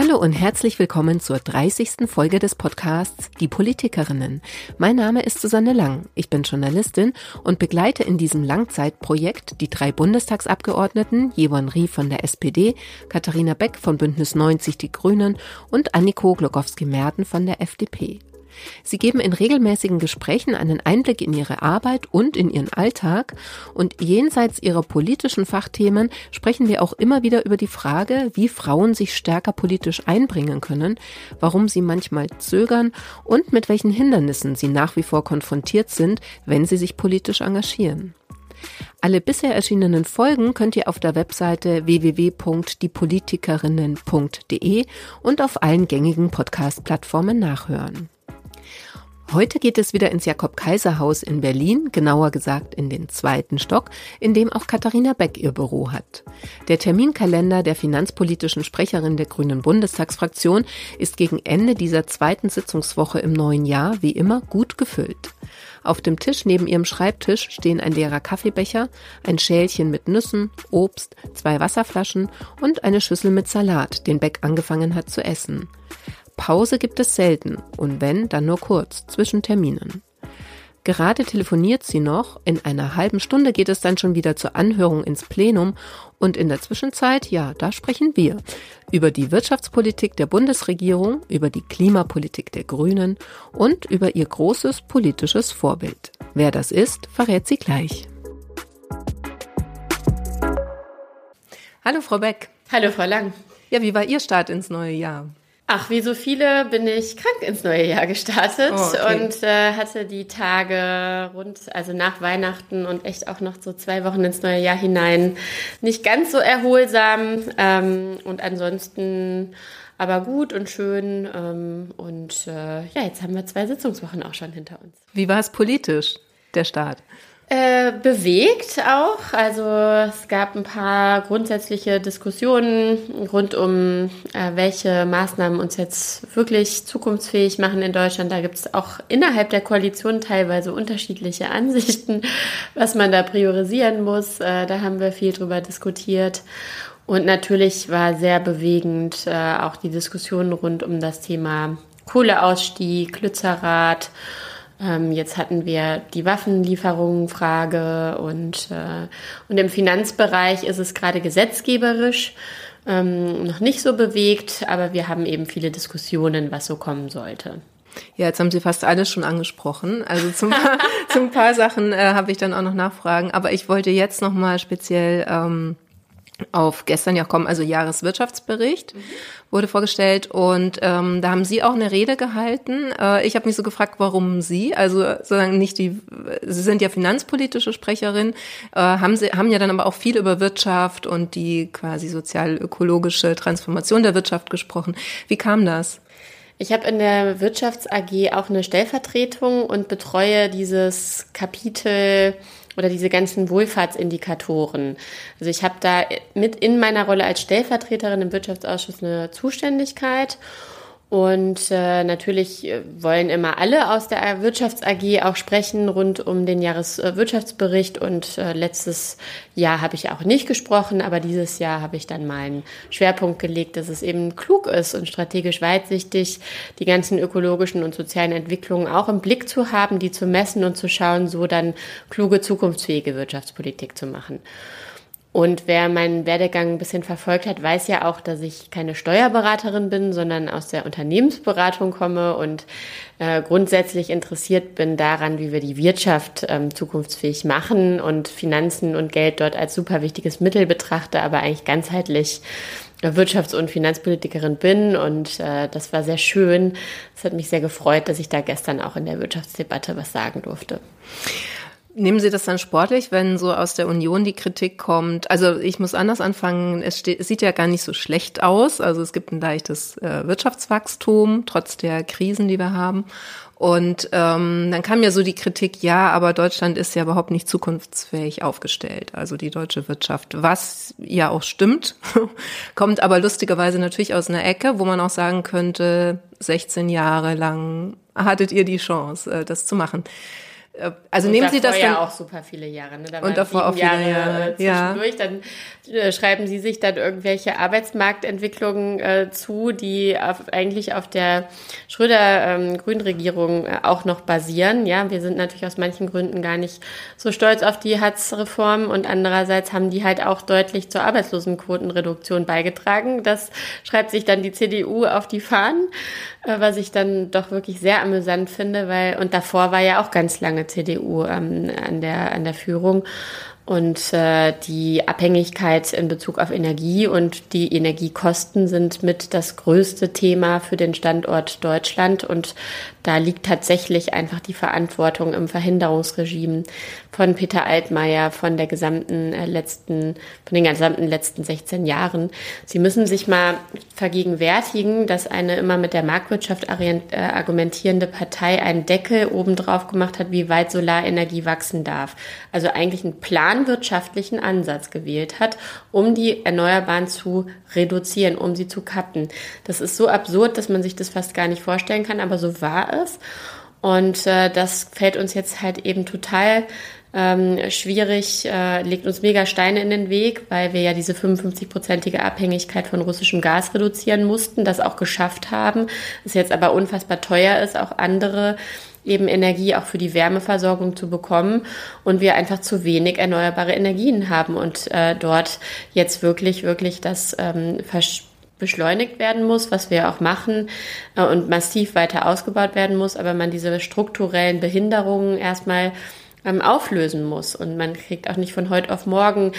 Hallo und herzlich willkommen zur 30. Folge des Podcasts Die Politikerinnen. Mein Name ist Susanne Lang. Ich bin Journalistin und begleite in diesem Langzeitprojekt die drei Bundestagsabgeordneten Jevon Rie von der SPD, Katharina Beck von Bündnis 90 Die Grünen und Anniko Glogowski-Merten von der FDP. Sie geben in regelmäßigen Gesprächen einen Einblick in ihre Arbeit und in ihren Alltag und jenseits ihrer politischen Fachthemen sprechen wir auch immer wieder über die Frage, wie Frauen sich stärker politisch einbringen können, warum sie manchmal zögern und mit welchen Hindernissen sie nach wie vor konfrontiert sind, wenn sie sich politisch engagieren. Alle bisher erschienenen Folgen könnt ihr auf der Webseite www.diepolitikerinnen.de und auf allen gängigen Podcast-Plattformen nachhören. Heute geht es wieder ins Jakob-Kaiser-Haus in Berlin, genauer gesagt in den zweiten Stock, in dem auch Katharina Beck ihr Büro hat. Der Terminkalender der finanzpolitischen Sprecherin der Grünen Bundestagsfraktion ist gegen Ende dieser zweiten Sitzungswoche im neuen Jahr wie immer gut gefüllt. Auf dem Tisch neben ihrem Schreibtisch stehen ein leerer Kaffeebecher, ein Schälchen mit Nüssen, Obst, zwei Wasserflaschen und eine Schüssel mit Salat, den Beck angefangen hat zu essen. Pause gibt es selten und wenn, dann nur kurz zwischen Terminen. Gerade telefoniert sie noch, in einer halben Stunde geht es dann schon wieder zur Anhörung ins Plenum und in der Zwischenzeit, ja, da sprechen wir über die Wirtschaftspolitik der Bundesregierung, über die Klimapolitik der Grünen und über ihr großes politisches Vorbild. Wer das ist, verrät sie gleich. Hallo Frau Beck. Hallo Frau Lang. Ja, wie war Ihr Start ins neue Jahr? Ach, wie so viele bin ich krank ins neue Jahr gestartet oh, okay. und äh, hatte die Tage rund, also nach Weihnachten und echt auch noch so zwei Wochen ins neue Jahr hinein nicht ganz so erholsam ähm, und ansonsten aber gut und schön ähm, und äh, ja, jetzt haben wir zwei Sitzungswochen auch schon hinter uns. Wie war es politisch, der Start? Äh, bewegt auch. Also es gab ein paar grundsätzliche Diskussionen rund um, äh, welche Maßnahmen uns jetzt wirklich zukunftsfähig machen in Deutschland. Da gibt es auch innerhalb der Koalition teilweise unterschiedliche Ansichten, was man da priorisieren muss. Äh, da haben wir viel drüber diskutiert. Und natürlich war sehr bewegend äh, auch die Diskussion rund um das Thema Kohleausstieg, Lützerath ähm, jetzt hatten wir die Waffenlieferungen-Frage und, äh, und im Finanzbereich ist es gerade gesetzgeberisch ähm, noch nicht so bewegt, aber wir haben eben viele Diskussionen, was so kommen sollte. Ja, jetzt haben Sie fast alles schon angesprochen. Also zum, zum paar Sachen äh, habe ich dann auch noch Nachfragen. Aber ich wollte jetzt noch mal speziell ähm, auf gestern ja kommen, also Jahreswirtschaftsbericht mhm. wurde vorgestellt und ähm, da haben Sie auch eine Rede gehalten. Äh, ich habe mich so gefragt, warum Sie, also sozusagen nicht die, Sie sind ja finanzpolitische Sprecherin, äh, haben Sie haben ja dann aber auch viel über Wirtschaft und die quasi sozial-ökologische Transformation der Wirtschaft gesprochen. Wie kam das? Ich habe in der Wirtschafts AG auch eine Stellvertretung und betreue dieses Kapitel oder diese ganzen Wohlfahrtsindikatoren. Also ich habe da mit in meiner Rolle als Stellvertreterin im Wirtschaftsausschuss eine Zuständigkeit und äh, natürlich äh, wollen immer alle aus der Wirtschafts AG auch sprechen rund um den Jahreswirtschaftsbericht. Und äh, letztes Jahr habe ich auch nicht gesprochen, aber dieses Jahr habe ich dann meinen Schwerpunkt gelegt, dass es eben klug ist und strategisch weitsichtig, die ganzen ökologischen und sozialen Entwicklungen auch im Blick zu haben, die zu messen und zu schauen, so dann kluge, zukunftsfähige Wirtschaftspolitik zu machen. Und wer meinen Werdegang ein bisschen verfolgt hat, weiß ja auch, dass ich keine Steuerberaterin bin, sondern aus der Unternehmensberatung komme und äh, grundsätzlich interessiert bin daran, wie wir die Wirtschaft ähm, zukunftsfähig machen und Finanzen und Geld dort als super wichtiges Mittel betrachte, aber eigentlich ganzheitlich Wirtschafts- und Finanzpolitikerin bin und äh, das war sehr schön. Es hat mich sehr gefreut, dass ich da gestern auch in der Wirtschaftsdebatte was sagen durfte. Nehmen Sie das dann sportlich, wenn so aus der Union die Kritik kommt? Also ich muss anders anfangen. Es, steht, es sieht ja gar nicht so schlecht aus. Also es gibt ein leichtes äh, Wirtschaftswachstum trotz der Krisen, die wir haben. Und ähm, dann kam ja so die Kritik, ja, aber Deutschland ist ja überhaupt nicht zukunftsfähig aufgestellt, also die deutsche Wirtschaft, was ja auch stimmt, kommt aber lustigerweise natürlich aus einer Ecke, wo man auch sagen könnte, 16 Jahre lang hattet ihr die Chance, äh, das zu machen. Äh, also und nehmen Sie das dann ja auch super viele Jahre, ne? Da und davor auch viele Jahre, Jahre zwischendurch. Ja. Dann äh, schreiben Sie sich dann irgendwelche Arbeitsmarktentwicklungen äh, zu, die auf, eigentlich auf der Schröder-Grünregierung ähm, äh, auch noch basieren. Ja, wir sind natürlich aus manchen Gründen gar nicht so stolz auf die Hartz-Reform und andererseits haben die halt auch deutlich zur Arbeitslosenquotenreduktion beigetragen. Das schreibt sich dann die CDU auf die Fahnen, äh, was ich dann doch wirklich sehr amüsant finde, weil und davor war ja auch ganz lange CDU ähm, an, der, an der Führung. Und äh, die Abhängigkeit in Bezug auf Energie und die Energiekosten sind mit das größte Thema für den Standort Deutschland. Und da liegt tatsächlich einfach die Verantwortung im Verhinderungsregime von Peter Altmaier, von der gesamten äh, letzten, von den gesamten letzten 16 Jahren. Sie müssen sich mal vergegenwärtigen, dass eine immer mit der Marktwirtschaft äh, argumentierende Partei einen Deckel obendrauf gemacht hat, wie weit Solarenergie wachsen darf. Also eigentlich einen planwirtschaftlichen Ansatz gewählt hat, um die Erneuerbaren zu reduzieren, um sie zu kappen. Das ist so absurd, dass man sich das fast gar nicht vorstellen kann, aber so war es. Und äh, das fällt uns jetzt halt eben total ähm, schwierig, äh, legt uns mega Steine in den Weg, weil wir ja diese 55-prozentige Abhängigkeit von russischem Gas reduzieren mussten, das auch geschafft haben, es jetzt aber unfassbar teuer ist, auch andere eben Energie auch für die Wärmeversorgung zu bekommen und wir einfach zu wenig erneuerbare Energien haben und äh, dort jetzt wirklich, wirklich das ähm, beschleunigt werden muss, was wir auch machen äh, und massiv weiter ausgebaut werden muss, aber man diese strukturellen Behinderungen erstmal auflösen muss. Und man kriegt auch nicht von heute auf morgen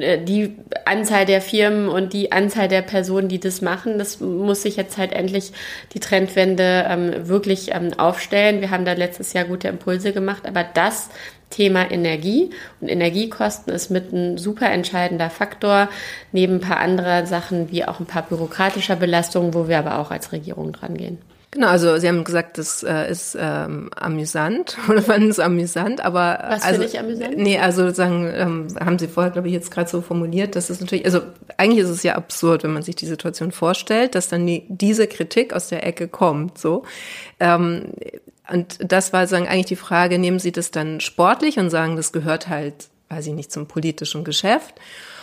äh, die Anzahl der Firmen und die Anzahl der Personen, die das machen. Das muss sich jetzt halt endlich die Trendwende ähm, wirklich ähm, aufstellen. Wir haben da letztes Jahr gute Impulse gemacht, aber das Thema Energie und Energiekosten ist mit ein super entscheidender Faktor, neben ein paar anderer Sachen wie auch ein paar bürokratischer Belastungen, wo wir aber auch als Regierung dran gehen. Genau, also Sie haben gesagt, das äh, ist ähm, amüsant oder fanden es amüsant, aber was also, ich amüsant? Nee, also sagen, ähm, haben Sie vorher, glaube ich, jetzt gerade so formuliert, dass es natürlich, also eigentlich ist es ja absurd, wenn man sich die Situation vorstellt, dass dann die, diese Kritik aus der Ecke kommt, so. Ähm, und das war sagen eigentlich die Frage, nehmen Sie das dann sportlich und sagen, das gehört halt, weiß ich nicht, zum politischen Geschäft?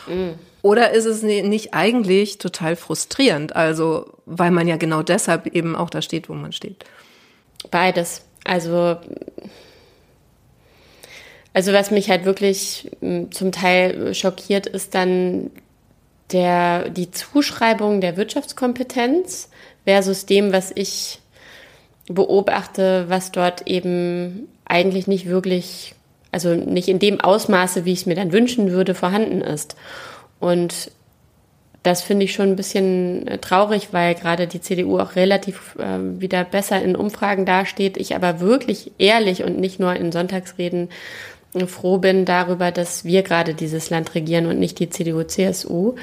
Mhm. Oder ist es nicht eigentlich total frustrierend? Also, weil man ja genau deshalb eben auch da steht, wo man steht. Beides. Also, also was mich halt wirklich hm, zum Teil schockiert, ist dann der, die Zuschreibung der Wirtschaftskompetenz versus dem, was ich beobachte, was dort eben eigentlich nicht wirklich, also nicht in dem Ausmaße, wie ich es mir dann wünschen würde, vorhanden ist. Und das finde ich schon ein bisschen äh, traurig, weil gerade die CDU auch relativ äh, wieder besser in Umfragen dasteht. Ich aber wirklich ehrlich und nicht nur in Sonntagsreden äh, froh bin darüber, dass wir gerade dieses Land regieren und nicht die CDU-CSU.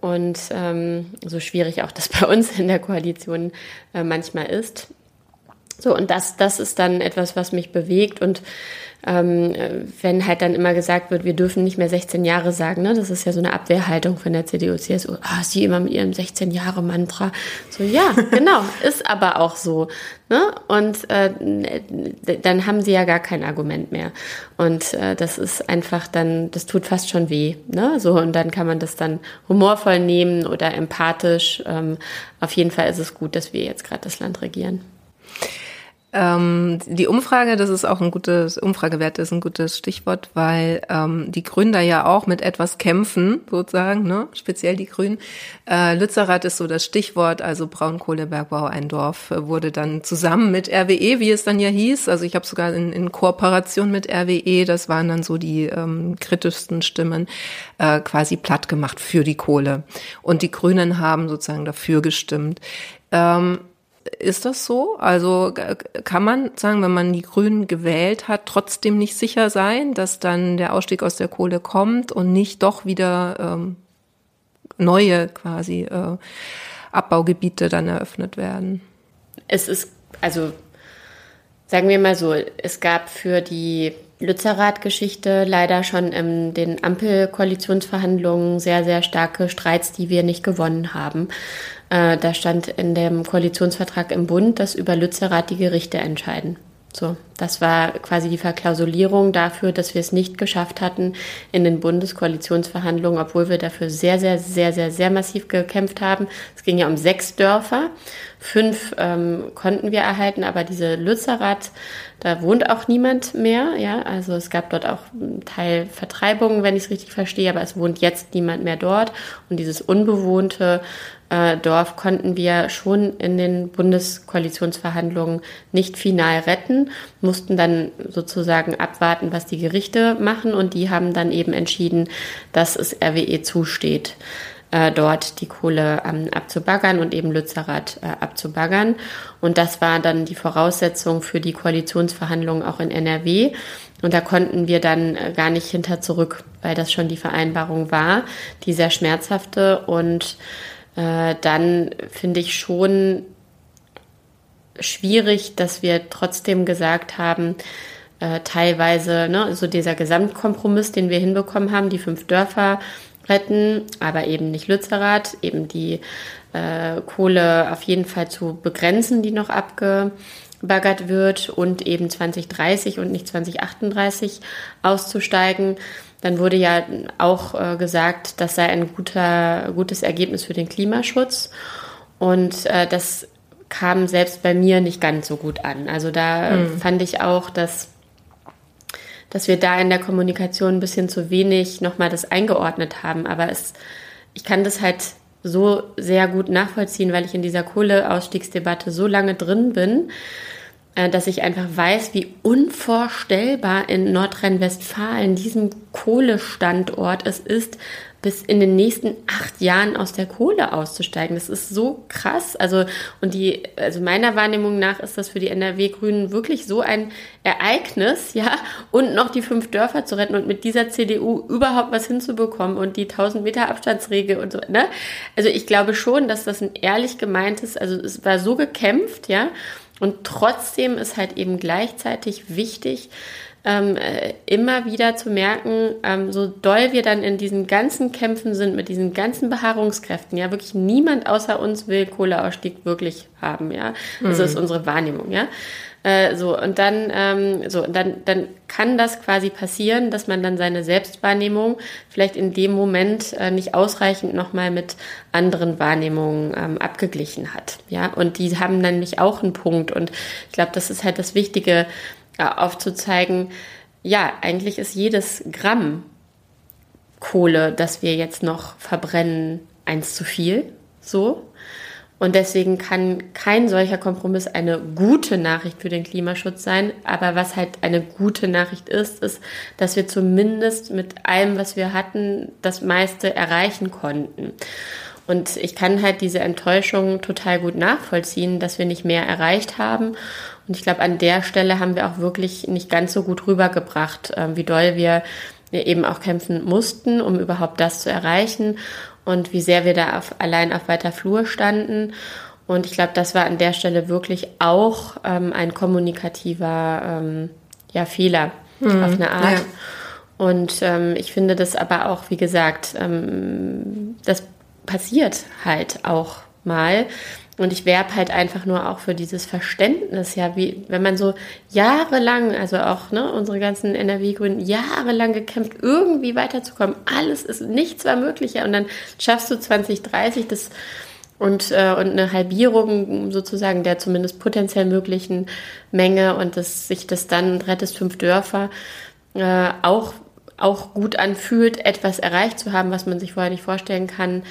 Und ähm, so schwierig auch das bei uns in der Koalition äh, manchmal ist. So, und das, das ist dann etwas, was mich bewegt. Und ähm, wenn halt dann immer gesagt wird, wir dürfen nicht mehr 16 Jahre sagen, ne? das ist ja so eine Abwehrhaltung von der CDU, CSU. Ah, sie immer mit ihrem 16 Jahre Mantra. So, ja, genau, ist aber auch so. Ne? Und äh, dann haben sie ja gar kein Argument mehr. Und äh, das ist einfach dann, das tut fast schon weh. Ne? So, und dann kann man das dann humorvoll nehmen oder empathisch. Ähm, auf jeden Fall ist es gut, dass wir jetzt gerade das Land regieren. Ähm, die Umfrage, das ist auch ein gutes, Umfragewert ist ein gutes Stichwort, weil ähm, die Gründer ja auch mit etwas kämpfen, sozusagen, ne? speziell die Grünen. Äh, Lützerath ist so das Stichwort, also Braunkohlebergbau, ein Dorf, äh, wurde dann zusammen mit RWE, wie es dann ja hieß, also ich habe sogar in, in Kooperation mit RWE, das waren dann so die ähm, kritischsten Stimmen, äh, quasi platt gemacht für die Kohle. Und die Grünen haben sozusagen dafür gestimmt. Ähm, ist das so? Also kann man sagen, wenn man die Grünen gewählt hat, trotzdem nicht sicher sein, dass dann der Ausstieg aus der Kohle kommt und nicht doch wieder ähm, neue quasi äh, Abbaugebiete dann eröffnet werden? Es ist, also sagen wir mal so, es gab für die Lützerath-Geschichte leider schon in den Ampelkoalitionsverhandlungen sehr, sehr starke Streits, die wir nicht gewonnen haben. Äh, da stand in dem Koalitionsvertrag im Bund, dass über Lützerath die Gerichte entscheiden. So, das war quasi die Verklausulierung dafür, dass wir es nicht geschafft hatten in den Bundeskoalitionsverhandlungen, obwohl wir dafür sehr, sehr, sehr, sehr, sehr massiv gekämpft haben. Es ging ja um sechs Dörfer. Fünf ähm, konnten wir erhalten, aber diese Lützerath, da wohnt auch niemand mehr. Ja, also es gab dort auch einen Teil Vertreibungen, wenn ich es richtig verstehe, aber es wohnt jetzt niemand mehr dort. Und dieses unbewohnte äh, Dorf konnten wir schon in den Bundeskoalitionsverhandlungen nicht final retten, mussten dann sozusagen abwarten, was die Gerichte machen und die haben dann eben entschieden, dass es RWE zusteht, äh, dort die Kohle ähm, abzubaggern und eben Lützerath äh, abzubaggern. Und das war dann die Voraussetzung für die Koalitionsverhandlungen auch in NRW. Und da konnten wir dann äh, gar nicht hinter zurück, weil das schon die Vereinbarung war, die sehr schmerzhafte und äh, dann finde ich schon schwierig, dass wir trotzdem gesagt haben, äh, teilweise, ne, so dieser Gesamtkompromiss, den wir hinbekommen haben, die fünf Dörfer retten, aber eben nicht Lützerath, eben die äh, Kohle auf jeden Fall zu begrenzen, die noch abgebaggert wird und eben 2030 und nicht 2038 auszusteigen. Dann wurde ja auch äh, gesagt, das sei ein guter, gutes Ergebnis für den Klimaschutz. Und äh, das kam selbst bei mir nicht ganz so gut an. Also da mhm. fand ich auch, dass, dass wir da in der Kommunikation ein bisschen zu wenig nochmal das eingeordnet haben. Aber es, ich kann das halt so sehr gut nachvollziehen, weil ich in dieser Kohleausstiegsdebatte so lange drin bin äh, dass ich einfach weiß, wie unvorstellbar in Nordrhein-Westfalen, diesem Kohlestandort es ist, bis in den nächsten acht Jahren aus der Kohle auszusteigen. Das ist so krass. Also, und die, also meiner Wahrnehmung nach ist das für die NRW-Grünen wirklich so ein Ereignis, ja, und noch die fünf Dörfer zu retten und mit dieser CDU überhaupt was hinzubekommen und die 1000 Meter Abstandsregel und so, ne? Also, ich glaube schon, dass das ein ehrlich gemeintes, also es war so gekämpft, ja, und trotzdem ist halt eben gleichzeitig wichtig, ähm, äh, immer wieder zu merken, ähm, so doll wir dann in diesen ganzen Kämpfen sind, mit diesen ganzen Beharrungskräften, ja, wirklich niemand außer uns will Kohleausstieg wirklich haben, ja. Das mhm. ist unsere Wahrnehmung, ja. Äh, so, und dann, ähm, so, dann, dann kann das quasi passieren, dass man dann seine Selbstwahrnehmung vielleicht in dem Moment äh, nicht ausreichend nochmal mit anderen Wahrnehmungen ähm, abgeglichen hat. Ja, und die haben dann nicht auch einen Punkt. Und ich glaube, das ist halt das Wichtige, aufzuzeigen, ja, eigentlich ist jedes Gramm Kohle, das wir jetzt noch verbrennen, eins zu viel. So. Und deswegen kann kein solcher Kompromiss eine gute Nachricht für den Klimaschutz sein. Aber was halt eine gute Nachricht ist, ist, dass wir zumindest mit allem, was wir hatten, das meiste erreichen konnten. Und ich kann halt diese Enttäuschung total gut nachvollziehen, dass wir nicht mehr erreicht haben. Und ich glaube, an der Stelle haben wir auch wirklich nicht ganz so gut rübergebracht, äh, wie doll wir eben auch kämpfen mussten, um überhaupt das zu erreichen und wie sehr wir da auf, allein auf weiter Flur standen. Und ich glaube, das war an der Stelle wirklich auch ähm, ein kommunikativer ähm, ja, Fehler mhm, auf eine Art. Ja. Und ähm, ich finde das aber auch, wie gesagt, ähm, das passiert halt auch mal. Und ich werbe halt einfach nur auch für dieses Verständnis, ja, wie, wenn man so jahrelang, also auch, ne, unsere ganzen NRW-Grünen jahrelang gekämpft, irgendwie weiterzukommen. Alles ist, nichts war möglicher. Und dann schaffst du 2030 das, und, äh, und eine Halbierung sozusagen der zumindest potenziell möglichen Menge und dass sich das dann rettest fünf Dörfer äh, auch, auch gut anfühlt, etwas erreicht zu haben, was man sich vorher nicht vorstellen kann.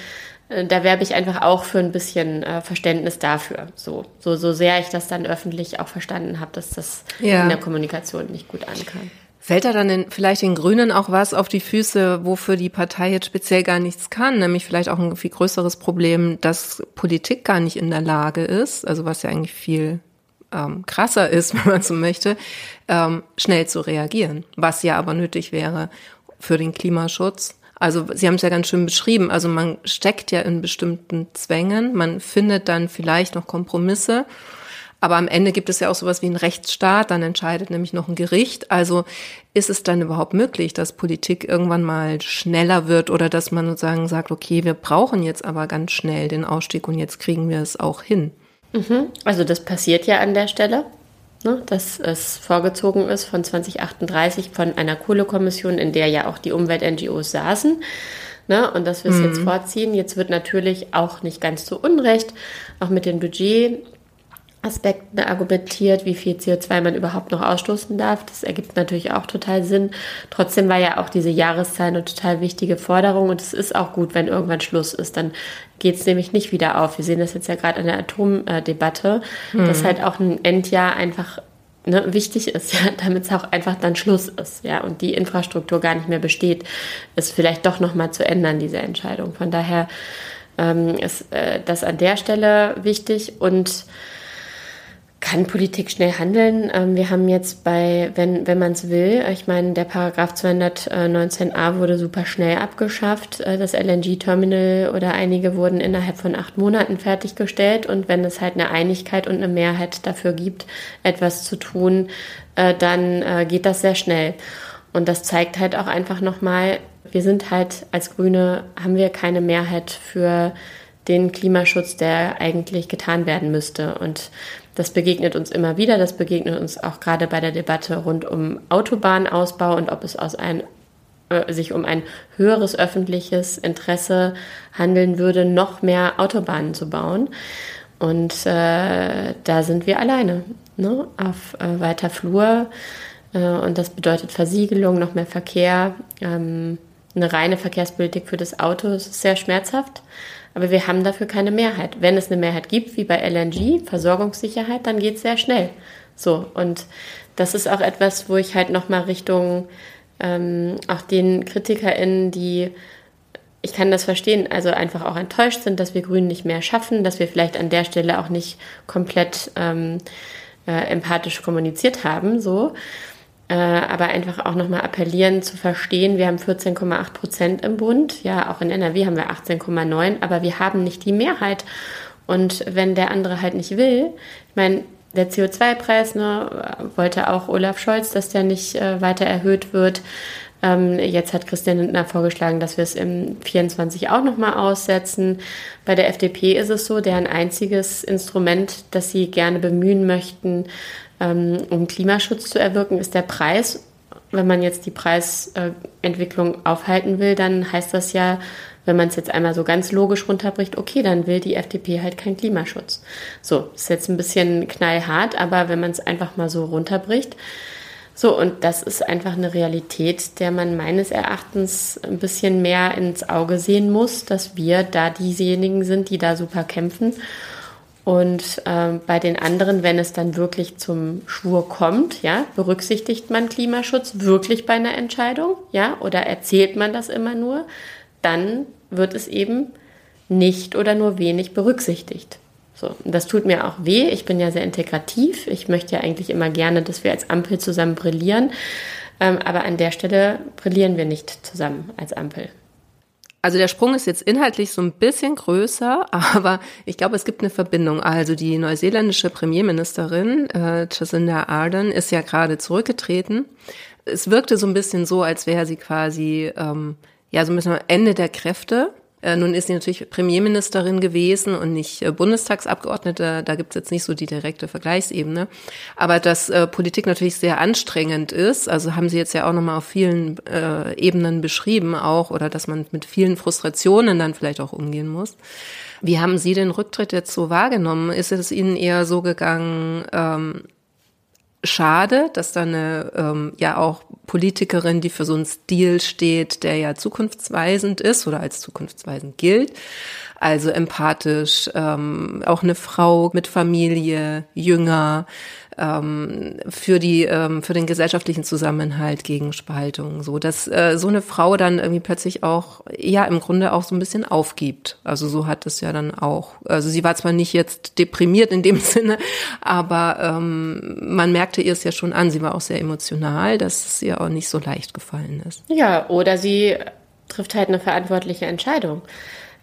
Äh, da werbe ich einfach auch für ein bisschen äh, Verständnis dafür. So, so, so sehr ich das dann öffentlich auch verstanden habe, dass das ja. in der Kommunikation nicht gut ankam. Fällt da dann in, vielleicht den Grünen auch was auf die Füße, wofür die Partei jetzt speziell gar nichts kann? Nämlich vielleicht auch ein viel größeres Problem, dass Politik gar nicht in der Lage ist, also was ja eigentlich viel ähm, krasser ist, wenn man so möchte, ähm, schnell zu reagieren, was ja aber nötig wäre für den Klimaschutz. Also Sie haben es ja ganz schön beschrieben. Also man steckt ja in bestimmten Zwängen, man findet dann vielleicht noch Kompromisse. Aber am Ende gibt es ja auch sowas wie einen Rechtsstaat, dann entscheidet nämlich noch ein Gericht. Also ist es dann überhaupt möglich, dass Politik irgendwann mal schneller wird oder dass man sozusagen sagt, okay, wir brauchen jetzt aber ganz schnell den Ausstieg und jetzt kriegen wir es auch hin? Mhm. Also das passiert ja an der Stelle. Ne, dass es vorgezogen ist von 2038 von einer Kohlekommission, in der ja auch die Umwelt-NGOs saßen. Ne, und dass wir es mhm. jetzt vorziehen. Jetzt wird natürlich auch nicht ganz so unrecht, auch mit den Budget Aspekten argumentiert, wie viel CO2 man überhaupt noch ausstoßen darf. Das ergibt natürlich auch total Sinn. Trotzdem war ja auch diese Jahreszahl eine total wichtige Forderung und es ist auch gut, wenn irgendwann Schluss ist. Dann geht es nämlich nicht wieder auf. Wir sehen das jetzt ja gerade in der Atomdebatte, hm. dass halt auch ein Endjahr einfach ne, wichtig ist, ja, damit es auch einfach dann Schluss ist, ja, und die Infrastruktur gar nicht mehr besteht, ist vielleicht doch nochmal zu ändern, diese Entscheidung. Von daher ähm, ist äh, das an der Stelle wichtig und kann Politik schnell handeln? Ähm, wir haben jetzt bei, wenn, wenn man es will, ich meine, der Paragraph 219a wurde super schnell abgeschafft. Äh, das LNG-Terminal oder einige wurden innerhalb von acht Monaten fertiggestellt. Und wenn es halt eine Einigkeit und eine Mehrheit dafür gibt, etwas zu tun, äh, dann äh, geht das sehr schnell. Und das zeigt halt auch einfach nochmal, wir sind halt als Grüne, haben wir keine Mehrheit für den Klimaschutz, der eigentlich getan werden müsste. Und das begegnet uns immer wieder. Das begegnet uns auch gerade bei der Debatte rund um Autobahnausbau und ob es aus ein, äh, sich um ein höheres öffentliches Interesse handeln würde, noch mehr Autobahnen zu bauen. Und äh, da sind wir alleine ne? auf äh, weiter Flur. Äh, und das bedeutet Versiegelung, noch mehr Verkehr. Ähm, eine reine Verkehrspolitik für das Auto ist sehr schmerzhaft. Aber wir haben dafür keine Mehrheit. Wenn es eine Mehrheit gibt, wie bei LNG, Versorgungssicherheit, dann geht es sehr schnell. So, und das ist auch etwas, wo ich halt nochmal Richtung ähm, auch den KritikerInnen, die ich kann das verstehen, also einfach auch enttäuscht sind, dass wir Grünen nicht mehr schaffen, dass wir vielleicht an der Stelle auch nicht komplett ähm, äh, empathisch kommuniziert haben, so. Äh, aber einfach auch nochmal appellieren zu verstehen, wir haben 14,8 Prozent im Bund, ja, auch in NRW haben wir 18,9, aber wir haben nicht die Mehrheit. Und wenn der andere halt nicht will, ich meine, der CO2-Preis, ne, wollte auch Olaf Scholz, dass der nicht äh, weiter erhöht wird. Ähm, jetzt hat Christian Lindner vorgeschlagen, dass wir es im 24 auch nochmal aussetzen. Bei der FDP ist es so, deren einziges Instrument, das sie gerne bemühen möchten, ähm, um Klimaschutz zu erwirken, ist der Preis. Wenn man jetzt die Preisentwicklung aufhalten will, dann heißt das ja, wenn man es jetzt einmal so ganz logisch runterbricht, okay, dann will die FDP halt keinen Klimaschutz. So, ist jetzt ein bisschen knallhart, aber wenn man es einfach mal so runterbricht, so, und das ist einfach eine Realität, der man meines Erachtens ein bisschen mehr ins Auge sehen muss, dass wir da diejenigen sind, die da super kämpfen und ähm, bei den anderen, wenn es dann wirklich zum Schwur kommt, ja, berücksichtigt man Klimaschutz wirklich bei einer Entscheidung, ja, oder erzählt man das immer nur, dann wird es eben nicht oder nur wenig berücksichtigt. So, das tut mir auch weh. Ich bin ja sehr integrativ. Ich möchte ja eigentlich immer gerne, dass wir als Ampel zusammen brillieren. Ähm, aber an der Stelle brillieren wir nicht zusammen als Ampel. Also der Sprung ist jetzt inhaltlich so ein bisschen größer, aber ich glaube, es gibt eine Verbindung. Also die neuseeländische Premierministerin äh, Jacinda Ardern ist ja gerade zurückgetreten. Es wirkte so ein bisschen so, als wäre sie quasi ähm, ja so ein bisschen am Ende der Kräfte nun ist sie natürlich Premierministerin gewesen und nicht äh, Bundestagsabgeordnete. Da gibt es jetzt nicht so die direkte Vergleichsebene. Aber dass äh, Politik natürlich sehr anstrengend ist, also haben Sie jetzt ja auch nochmal auf vielen äh, Ebenen beschrieben auch, oder dass man mit vielen Frustrationen dann vielleicht auch umgehen muss. Wie haben Sie den Rücktritt jetzt so wahrgenommen? Ist es Ihnen eher so gegangen, ähm, schade, dass da eine ähm, ja auch Politikerin, die für so einen Stil steht, der ja zukunftsweisend ist oder als zukunftsweisend gilt, also empathisch, ähm, auch eine Frau mit Familie, jünger, ähm, für die ähm, für den gesellschaftlichen Zusammenhalt gegen Spaltung. So dass äh, so eine Frau dann irgendwie plötzlich auch ja im Grunde auch so ein bisschen aufgibt. Also so hat es ja dann auch also sie war zwar nicht jetzt deprimiert in dem Sinne aber ähm, man merkte ihr es ja schon an. Sie war auch sehr emotional dass es ihr auch nicht so leicht gefallen ist. Ja oder sie trifft halt eine verantwortliche Entscheidung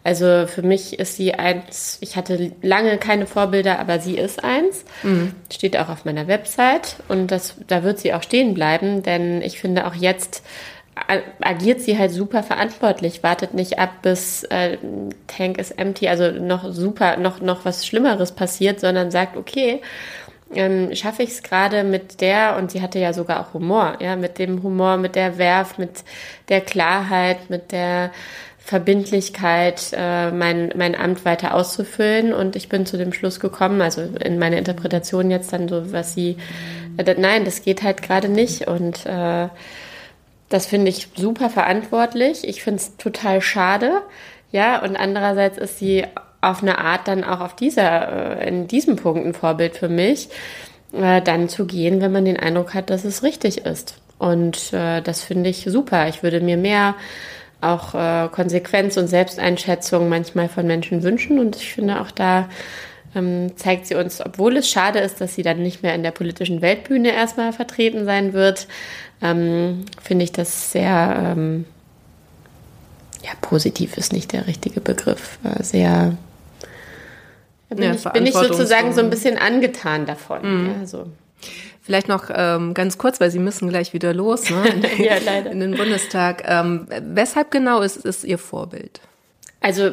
also für mich ist sie eins, ich hatte lange keine Vorbilder, aber sie ist eins. Mhm. Steht auch auf meiner Website und das, da wird sie auch stehen bleiben, denn ich finde auch jetzt agiert sie halt super verantwortlich, wartet nicht ab, bis äh, Tank ist empty, also noch super, noch, noch was Schlimmeres passiert, sondern sagt, okay, ähm, schaffe ich es gerade mit der, und sie hatte ja sogar auch Humor, ja, mit dem Humor, mit der Werf, mit der Klarheit, mit der Verbindlichkeit, äh, mein, mein Amt weiter auszufüllen. Und ich bin zu dem Schluss gekommen, also in meiner Interpretation jetzt dann so, was sie, äh, nein, das geht halt gerade nicht. Und äh, das finde ich super verantwortlich. Ich finde es total schade. Ja, und andererseits ist sie auf eine Art dann auch auf dieser, äh, in diesem Punkt ein Vorbild für mich, äh, dann zu gehen, wenn man den Eindruck hat, dass es richtig ist. Und äh, das finde ich super. Ich würde mir mehr auch äh, Konsequenz und Selbsteinschätzung manchmal von Menschen wünschen. Und ich finde auch da ähm, zeigt sie uns, obwohl es schade ist, dass sie dann nicht mehr in der politischen Weltbühne erstmal vertreten sein wird, ähm, finde ich das sehr, ähm, ja, positiv ist nicht der richtige Begriff, äh, sehr, bin, ja, ich, bin ich sozusagen so ein bisschen angetan davon. Mhm. Ja, so. Vielleicht noch ähm, ganz kurz, weil Sie müssen gleich wieder los ne? in, ja, leider. in den Bundestag. Ähm, weshalb genau ist, ist Ihr Vorbild? Also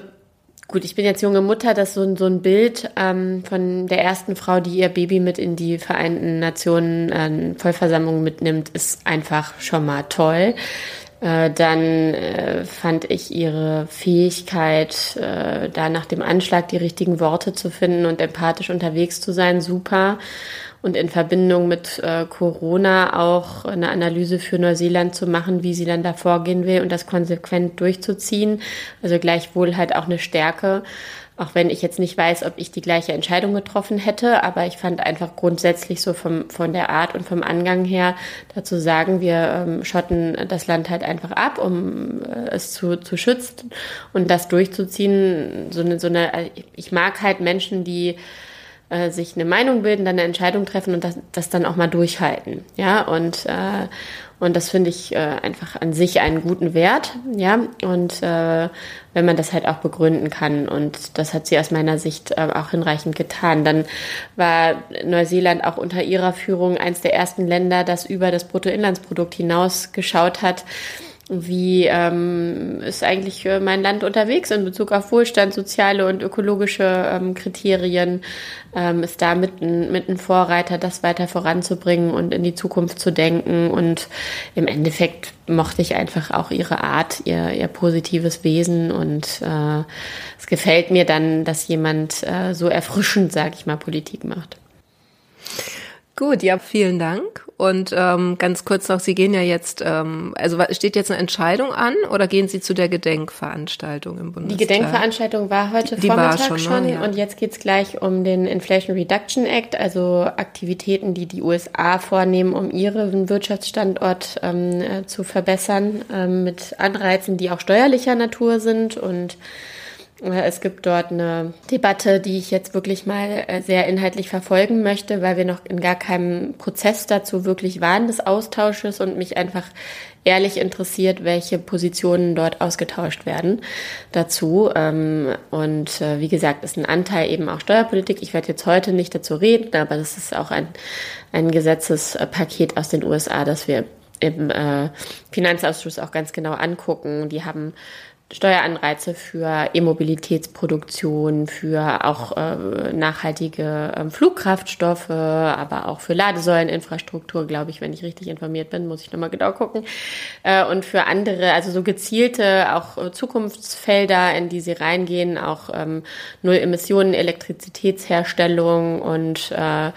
gut, ich bin jetzt junge Mutter, dass so, so ein Bild ähm, von der ersten Frau, die ihr Baby mit in die Vereinten Nationen äh, Vollversammlung mitnimmt, ist einfach schon mal toll. Äh, dann äh, fand ich ihre Fähigkeit, äh, da nach dem Anschlag die richtigen Worte zu finden und empathisch unterwegs zu sein, super und in Verbindung mit äh, Corona auch eine Analyse für Neuseeland zu machen, wie sie dann da vorgehen will und das konsequent durchzuziehen. Also gleichwohl halt auch eine Stärke, auch wenn ich jetzt nicht weiß, ob ich die gleiche Entscheidung getroffen hätte, aber ich fand einfach grundsätzlich so vom, von der Art und vom Angang her dazu sagen, wir ähm, schotten das Land halt einfach ab, um äh, es zu, zu schützen und das durchzuziehen. So eine, so eine, ich mag halt Menschen, die äh, sich eine Meinung bilden, dann eine Entscheidung treffen und das, das dann auch mal durchhalten. Ja, und, äh, und das finde ich äh, einfach an sich einen guten Wert. Ja, und äh, wenn man das halt auch begründen kann. Und das hat sie aus meiner Sicht äh, auch hinreichend getan. Dann war Neuseeland auch unter ihrer Führung eins der ersten Länder, das über das Bruttoinlandsprodukt hinaus geschaut hat wie ähm, ist eigentlich mein Land unterwegs in Bezug auf Wohlstand, soziale und ökologische ähm, Kriterien, ähm, ist da mit mit ein Vorreiter, das weiter voranzubringen und in die Zukunft zu denken. Und im Endeffekt mochte ich einfach auch ihre Art, ihr, ihr positives Wesen. Und äh, es gefällt mir dann, dass jemand äh, so erfrischend, sag ich mal, Politik macht. Gut, ja, vielen Dank. Und ähm, ganz kurz noch, Sie gehen ja jetzt, ähm, also steht jetzt eine Entscheidung an oder gehen Sie zu der Gedenkveranstaltung im Bundestag? Die Gedenkveranstaltung war heute die Vormittag war schon, schon ne? und jetzt geht's gleich um den Inflation Reduction Act, also Aktivitäten, die die USA vornehmen, um ihren Wirtschaftsstandort ähm, äh, zu verbessern, ähm, mit Anreizen, die auch steuerlicher Natur sind und es gibt dort eine Debatte, die ich jetzt wirklich mal äh, sehr inhaltlich verfolgen möchte, weil wir noch in gar keinem Prozess dazu wirklich waren des Austausches und mich einfach ehrlich interessiert, welche Positionen dort ausgetauscht werden dazu. Ähm, und äh, wie gesagt, ist ein Anteil eben auch Steuerpolitik. Ich werde jetzt heute nicht dazu reden, aber das ist auch ein, ein Gesetzespaket aus den USA, das wir im äh, Finanzausschuss auch ganz genau angucken. Die haben Steueranreize für E-Mobilitätsproduktion, für auch äh, nachhaltige äh, Flugkraftstoffe, aber auch für Ladesäuleninfrastruktur, glaube ich, wenn ich richtig informiert bin, muss ich nochmal genau gucken. Äh, und für andere, also so gezielte auch äh, Zukunftsfelder, in die sie reingehen, auch ähm, Null Emissionen, Elektrizitätsherstellung und äh,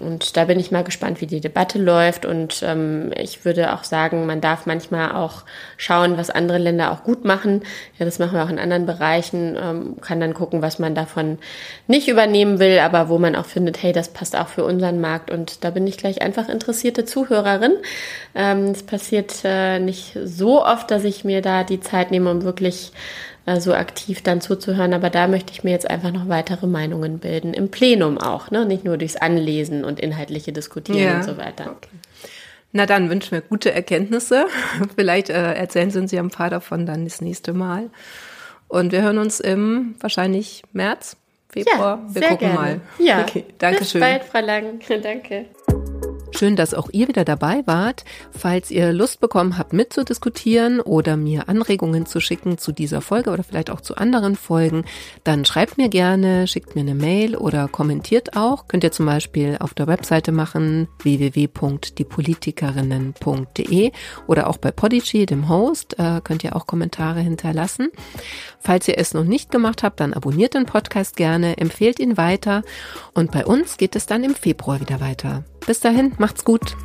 und da bin ich mal gespannt, wie die Debatte läuft. Und ähm, ich würde auch sagen, man darf manchmal auch schauen, was andere Länder auch gut machen. Ja, das machen wir auch in anderen Bereichen. Ähm, kann dann gucken, was man davon nicht übernehmen will, aber wo man auch findet, hey, das passt auch für unseren Markt. Und da bin ich gleich einfach interessierte Zuhörerin. Ähm, es passiert äh, nicht so oft, dass ich mir da die Zeit nehme, um wirklich so aktiv dann zuzuhören. Aber da möchte ich mir jetzt einfach noch weitere Meinungen bilden. Im Plenum auch, ne? Nicht nur durchs Anlesen und inhaltliche Diskutieren ja. und so weiter. Okay. Na dann wünschen wir gute Erkenntnisse. Vielleicht äh, erzählen Sie uns ja ein paar davon dann das nächste Mal. Und wir hören uns im wahrscheinlich März, Februar. Ja, wir gucken gerne. mal. Ja. Okay, danke Bis bald, Frau Lang. Danke. Schön, dass auch ihr wieder dabei wart. Falls ihr Lust bekommen habt, mitzudiskutieren oder mir Anregungen zu schicken zu dieser Folge oder vielleicht auch zu anderen Folgen, dann schreibt mir gerne, schickt mir eine Mail oder kommentiert auch. Könnt ihr zum Beispiel auf der Webseite machen www.diepolitikerinnen.de oder auch bei Podigy, dem Host, äh, könnt ihr auch Kommentare hinterlassen. Falls ihr es noch nicht gemacht habt, dann abonniert den Podcast gerne, empfehlt ihn weiter und bei uns geht es dann im Februar wieder weiter. Bis dahin, Macht's gut.